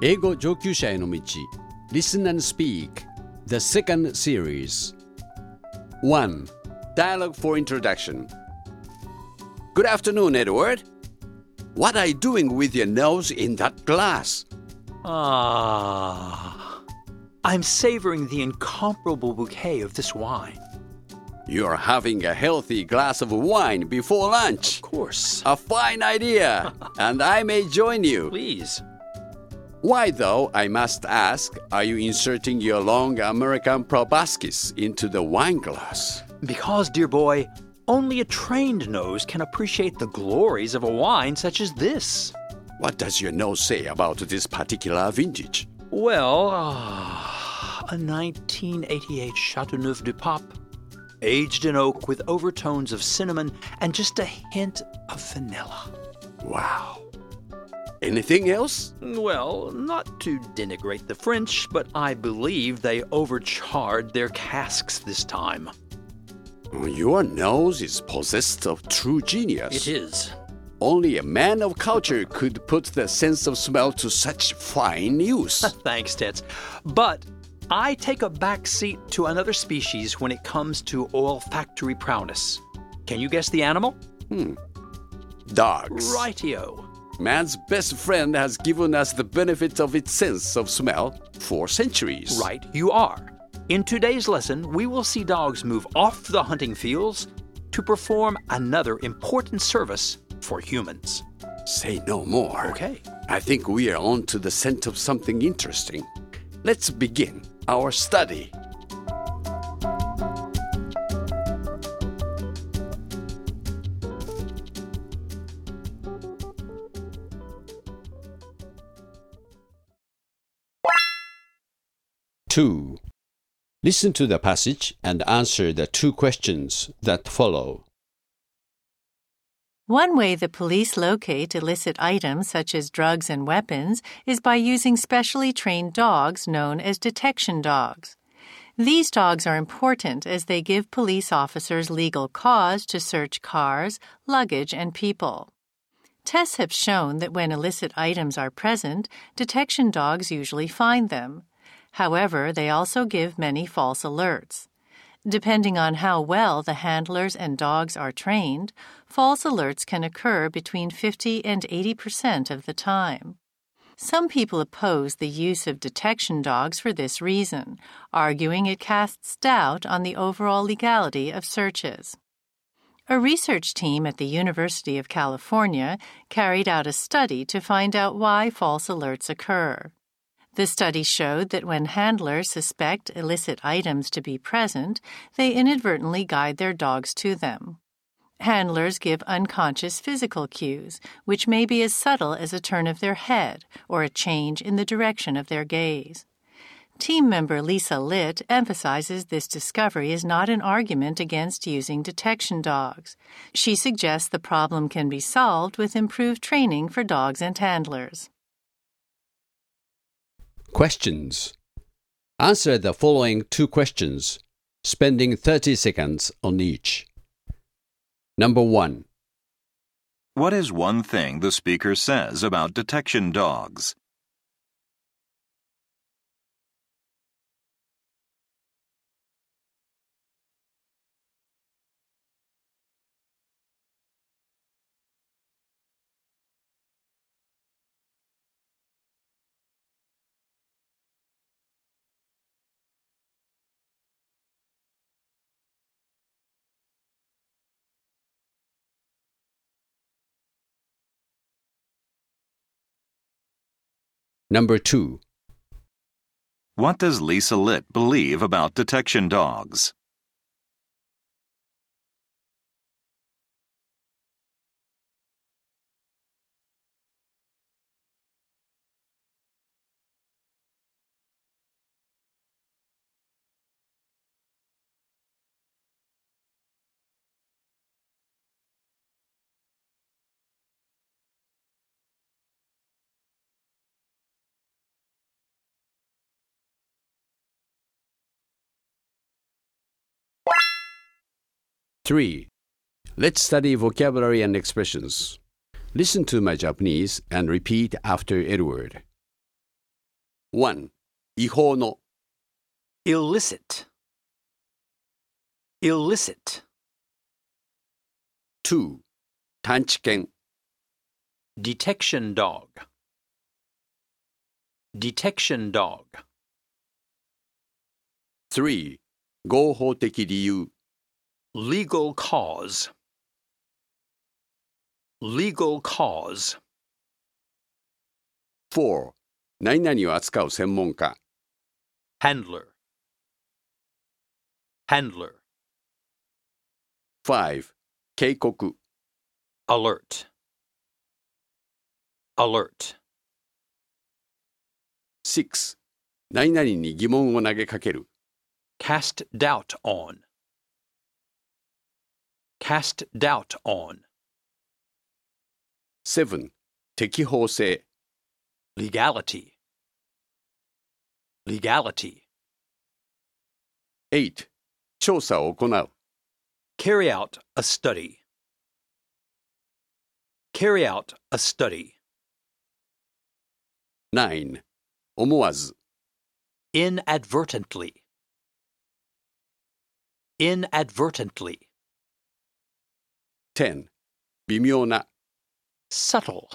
英語上級者への道 Listen and Speak The second series 1. Dialogue for Introduction Good afternoon, Edward. What are you doing with your nose in that glass? Ah. I'm savoring the incomparable bouquet of this wine. You're having a healthy glass of wine before lunch. Of course. A fine idea, and I may join you. Please. Why, though, I must ask, are you inserting your long American proboscis into the wine glass? Because, dear boy, only a trained nose can appreciate the glories of a wine such as this. What does your nose say about this particular vintage? Well, ah, a 1988 Chateauneuf du Pape, aged in oak with overtones of cinnamon and just a hint of vanilla. Wow. Anything else? Well, not to denigrate the French, but I believe they overcharred their casks this time. Your nose is possessed of true genius. It is. Only a man of culture could put the sense of smell to such fine use. Thanks, Tets. But I take a back seat to another species when it comes to olfactory prowess. Can you guess the animal? Hmm. Dogs. Rightio. Man's best friend has given us the benefit of its sense of smell for centuries. Right, you are. In today's lesson, we will see dogs move off the hunting fields to perform another important service for humans. Say no more. Okay. I think we are on to the scent of something interesting. Let's begin our study. Two. Listen to the passage and answer the two questions that follow. One way the police locate illicit items such as drugs and weapons is by using specially trained dogs known as detection dogs. These dogs are important as they give police officers legal cause to search cars, luggage, and people. Tests have shown that when illicit items are present, detection dogs usually find them. However, they also give many false alerts. Depending on how well the handlers and dogs are trained, false alerts can occur between 50 and 80 percent of the time. Some people oppose the use of detection dogs for this reason, arguing it casts doubt on the overall legality of searches. A research team at the University of California carried out a study to find out why false alerts occur. The study showed that when handlers suspect illicit items to be present, they inadvertently guide their dogs to them. Handlers give unconscious physical cues, which may be as subtle as a turn of their head or a change in the direction of their gaze. Team member Lisa Litt emphasizes this discovery is not an argument against using detection dogs. She suggests the problem can be solved with improved training for dogs and handlers. Questions. Answer the following two questions, spending 30 seconds on each. Number 1. What is one thing the speaker says about detection dogs? Number 2. What does Lisa Litt believe about detection dogs? Three. Let's study vocabulary and expressions. Listen to my Japanese and repeat after Edward. 1. 違法の illicit, illicit, 2. 探知犬 detection dog, detection dog, 3. 合法的理由 legal cause, legal cause, 4. 何々を扱う専門家 handler, handler, 5. 警告 alert, alert, 6. 何々に疑問を投げかける cast doubt on, cast doubt on, 7. 適法性 legality, legality, 8. 調査を行う carry out a study, carry out a study, 9. 思わず inadvertently, inadvertently, 10. 微妙な subtle,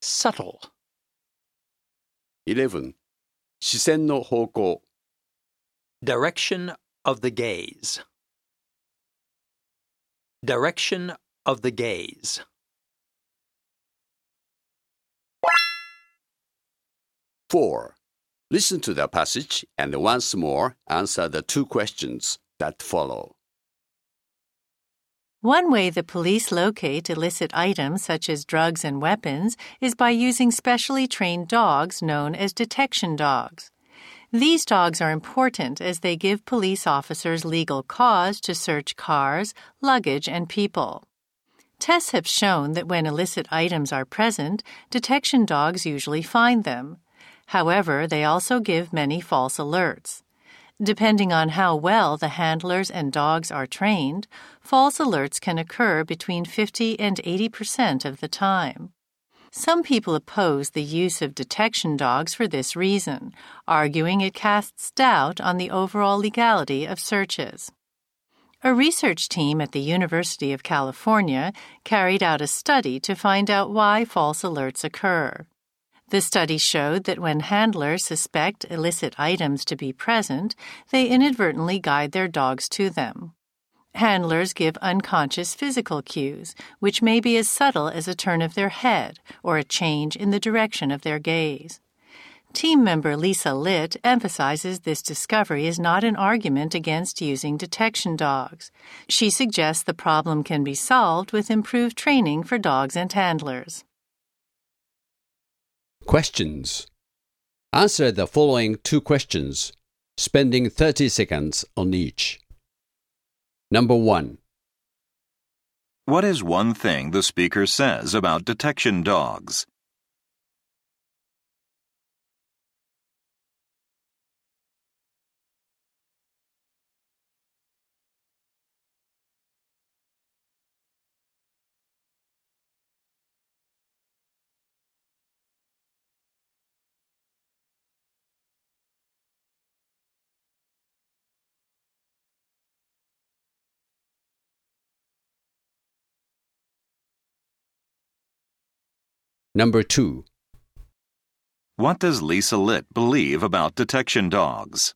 subtle, 11. 視線の方向 direction of the gaze, direction of the gaze, 4. Listen to the passage and once more answer the two questions that follow. One way the police locate illicit items such as drugs and weapons is by using specially trained dogs known as detection dogs. These dogs are important as they give police officers legal cause to search cars, luggage, and people. Tests have shown that when illicit items are present, detection dogs usually find them. However, they also give many false alerts. Depending on how well the handlers and dogs are trained, false alerts can occur between 50 and 80 percent of the time. Some people oppose the use of detection dogs for this reason, arguing it casts doubt on the overall legality of searches. A research team at the University of California carried out a study to find out why false alerts occur. The study showed that when handlers suspect illicit items to be present, they inadvertently guide their dogs to them. Handlers give unconscious physical cues, which may be as subtle as a turn of their head or a change in the direction of their gaze. Team member Lisa Litt emphasizes this discovery is not an argument against using detection dogs. She suggests the problem can be solved with improved training for dogs and handlers. Questions. Answer the following two questions, spending 30 seconds on each. Number 1. What is one thing the speaker says about detection dogs? Number 2. What does Lisa Litt believe about detection dogs?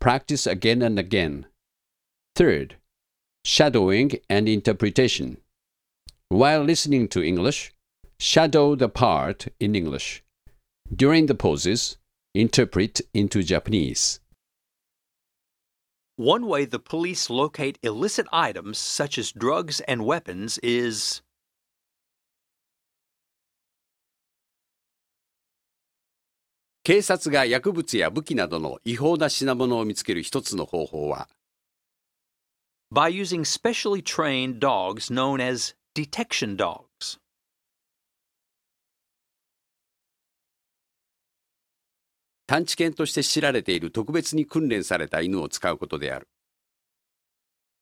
Practice again and again. Third, shadowing and interpretation. While listening to English, shadow the part in English. During the pauses, interpret into Japanese. One way the police locate illicit items such as drugs and weapons is 警察が薬物や武器などの違法な品物を見つける一つの方法は、by using specially trained dogs known as detection dogs. 探知犬として知られている特別に訓練された犬を使うことである。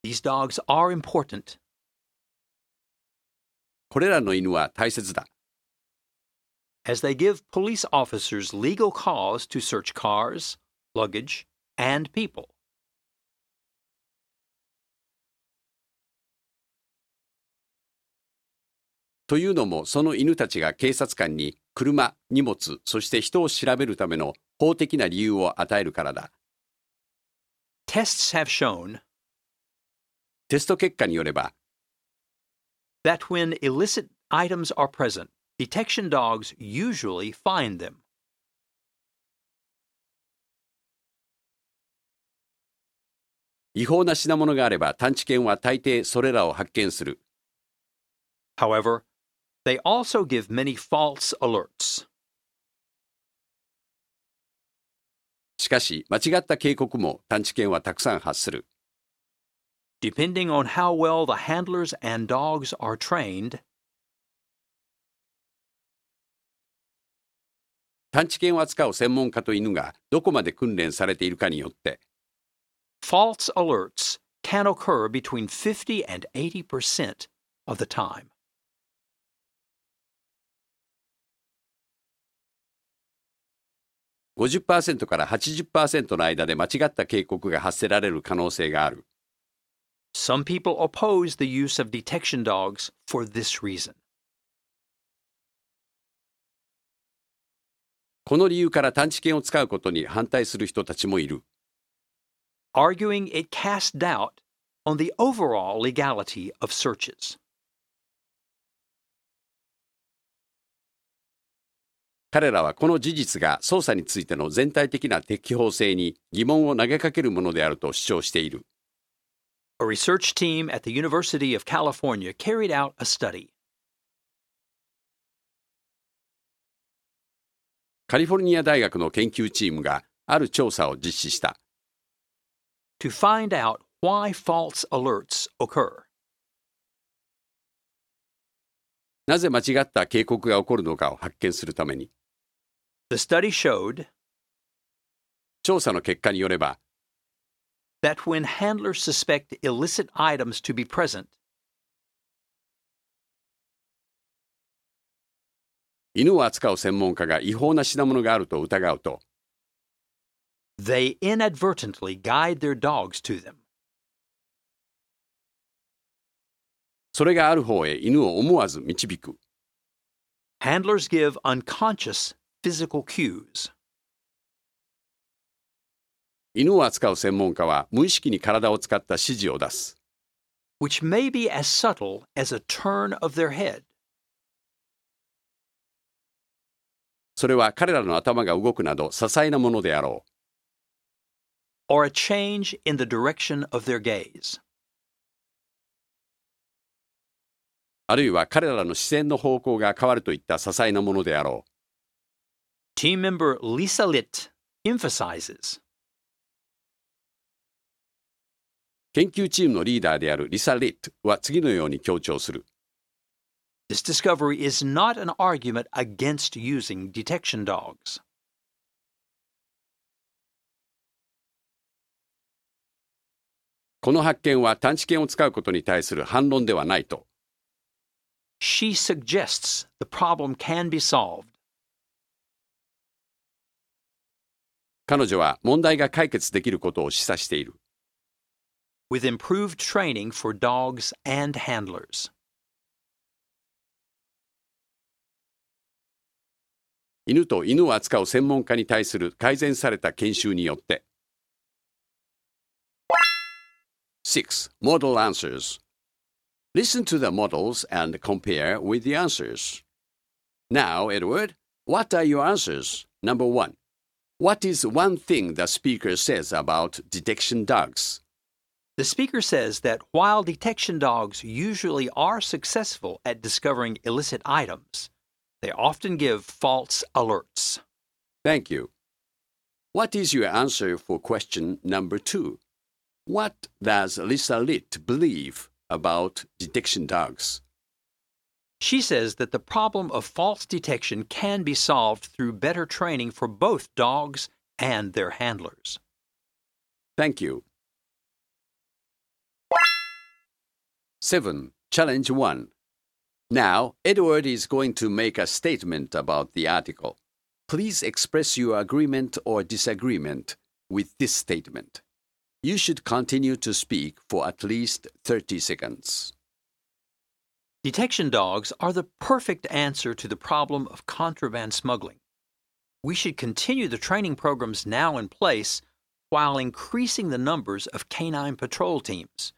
These dogs are important これらの犬は大切だ。as they give police officers legal cause to search cars, luggage, and people. というのも、その犬たちが警察官に車、荷物、そして人を調べるための法的な理由を与えるからだ。 Tests have shown テスト結果によれば、 that when illicit items are present, detection dogs usually find them. 違法な品物があれば探知犬は大抵それらを発見する。 However, they also give many false alerts. しかし、間違った警告も探知犬はたくさん発する。 Depending on how well the handlers and dogs are trained, 探知犬を扱う専門家と犬がどこまで訓練されているかによって、false alerts can occur between 50 and 80% of the time. 50%から80%の間で間違った警告が発せられる可能性がある。Some people oppose the use of detection dogs for this reason. この理由から探知犬を使うことに反対する人たちもいる。arguing it casts doubt on the overall legality of searches. 彼らはこの事実が捜査についての全体的な適法性に疑問を投げかけるものであると主張している。A research team at the University of California carried out a study. カリフォルニア大学の研究チームがある調査を実施した。to find out why false alerts occur. なぜ間違った警告が起こるのかを発見するために、The study showed 調査の結果によれば、that when handlers suspect illicit items to be present, 犬を扱う専門家が違法な品物があると疑うと、they inadvertently guide their dogs to them. それがある方へ犬を思わず導く。Handlers give unconscious physical cues. 犬を扱う専門家は無意識に体を使った指示を出す。which may be as subtle as a turn of their head. それは彼らの頭が動くなど些細なものであろう。or a change in the direction of their gaze. あるいは彼らの視線の方向が変わるといった些細なものであろう。Team member Lisa Litt emphasizes 研究チームのリーダーであるリサ・リットは次のように強調する。this discovery is not an argument against using detection dogs. この発見は探知犬を使うことに対する反論ではないと。 She suggests the problem can be solved 彼女は問題が解決できることを示唆している。 with improved training for dogs and handlers. 犬と犬を扱う専門家に対する改善された研修によって。6. Model answers. Listen to the models and compare with the answers. Now, Edward, what are your answers? Number one. What is one thing the speaker says about detection dogs? The speaker says that while detection dogs usually are successful at discovering illicit items, they often give false alerts. Thank you. What is your answer for question number two? What does Lisa Litt believe about detection dogs? She says that the problem of false detection can be solved through better training for both dogs and their handlers. Thank you. 7. Challenge 1. Now, Edward is going to make a statement about the article. Please express your agreement or disagreement with this statement. You should continue to speak for at least 30 seconds. Detection dogs are the perfect answer to the problem of contraband smuggling. We should continue the training programs now in place while increasing the numbers of canine patrol teams.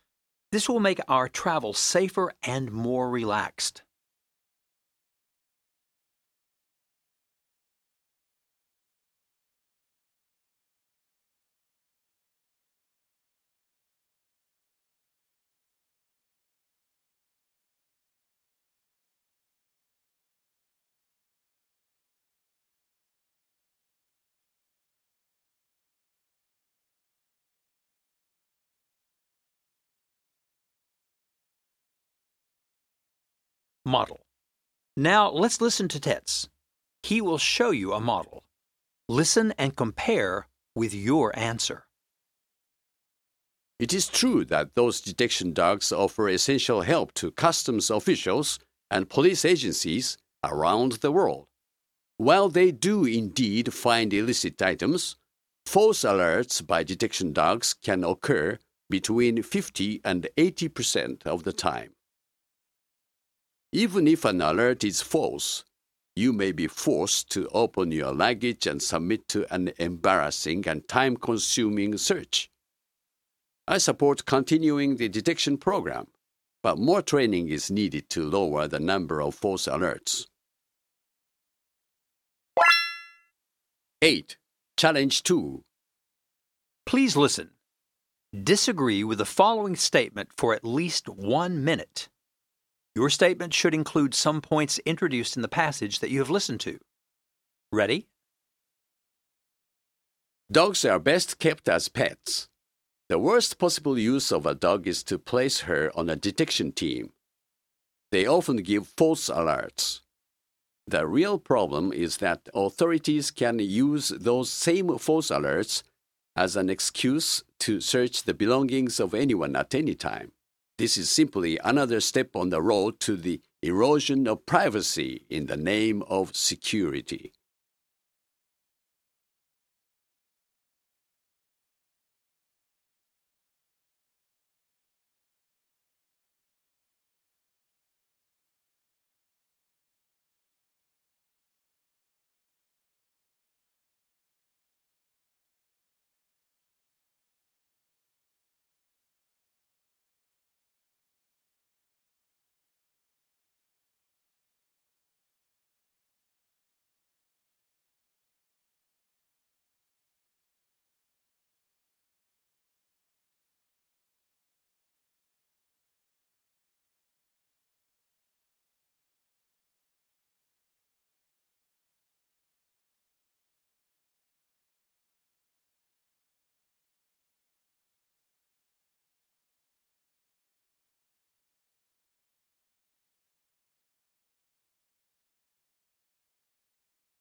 This will make our travel safer and more relaxed. Model. Now let's listen to Tets. He will show you a model. Listen and compare with your answer. It is true that those detection dogs offer essential help to customs officials and police agencies around the world. While they do indeed find illicit items, false alerts by detection dogs can occur between 50 and 80 percent of the time. Even if an alert is false, you may be forced to open your luggage and submit to an embarrassing and time consuming search. I support continuing the detection program, but more training is needed to lower the number of false alerts. 8. Challenge 2. Please listen. Disagree with the following statement for at least one minute. Your statement should include some points introduced in the passage that you have listened to. Ready? Dogs are best kept as pets. The worst possible use of a dog is to place her on a detection team. They often give false alerts. The real problem is that authorities can use those same false alerts as an excuse to search the belongings of anyone at any time. This is simply another step on the road to the erosion of privacy in the name of security.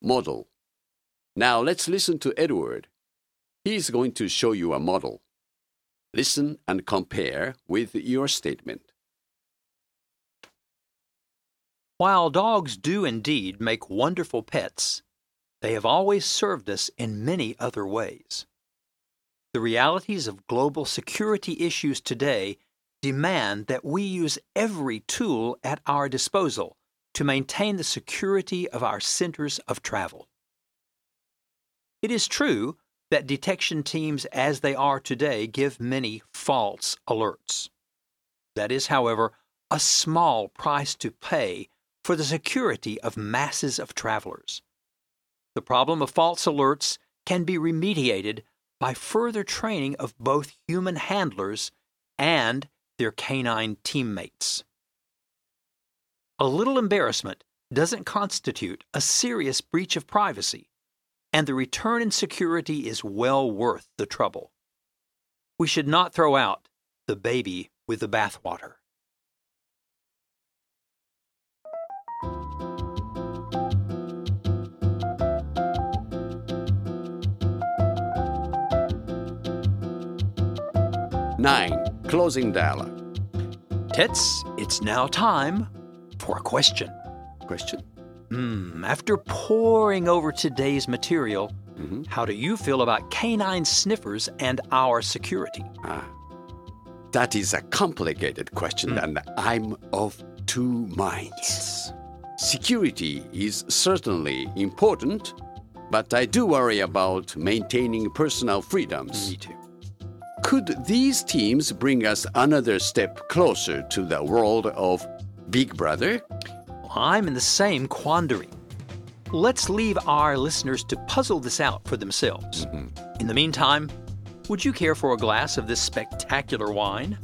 Model. Now let's listen to Edward. He is going to show you a model. Listen and compare with your statement. While dogs do indeed make wonderful pets, they have always served us in many other ways. The realities of global security issues today demand that we use every tool at our disposal to maintain the security of our centers of travel. It is true that detection teams as they are today give many false alerts. That is, however, a small price to pay for the security of masses of travelers. The problem of false alerts can be remediated by further training of both human handlers and their canine teammates. A little embarrassment doesn't constitute a serious breach of privacy, and the return in security is well worth the trouble. We should not throw out the baby with the bathwater. Nine. Closing dialogue. Tets, it's now time for a question. Question? Hmm, after poring over today's material, Mhm. how do you feel about canine sniffers and our security? Ah, that is a complicated question, and I'm of two minds. Security is certainly important, but I do worry about maintaining personal freedoms. Me too. Could these teams bring us another step closer to the world of Big Brother? I'm in the same quandary. Let's leave our listeners to puzzle this out for themselves. Mm-hmm. In the meantime, would you care for a glass of this spectacular wine?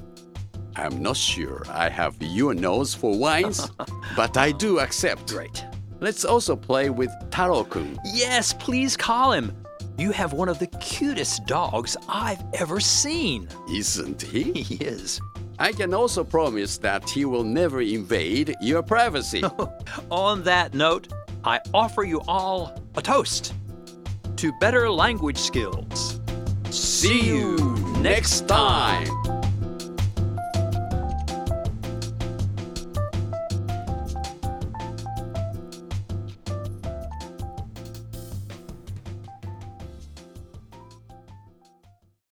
I'm not sure I have your nose for wines, but I do accept. Great. Let's also play with Taro-kun. Yes, please call him. You have one of the cutest dogs I've ever seen. Isn't he? He is. I can also promise that he will never invade your privacy. On that note, I offer you all a toast to better language skills. See you next time.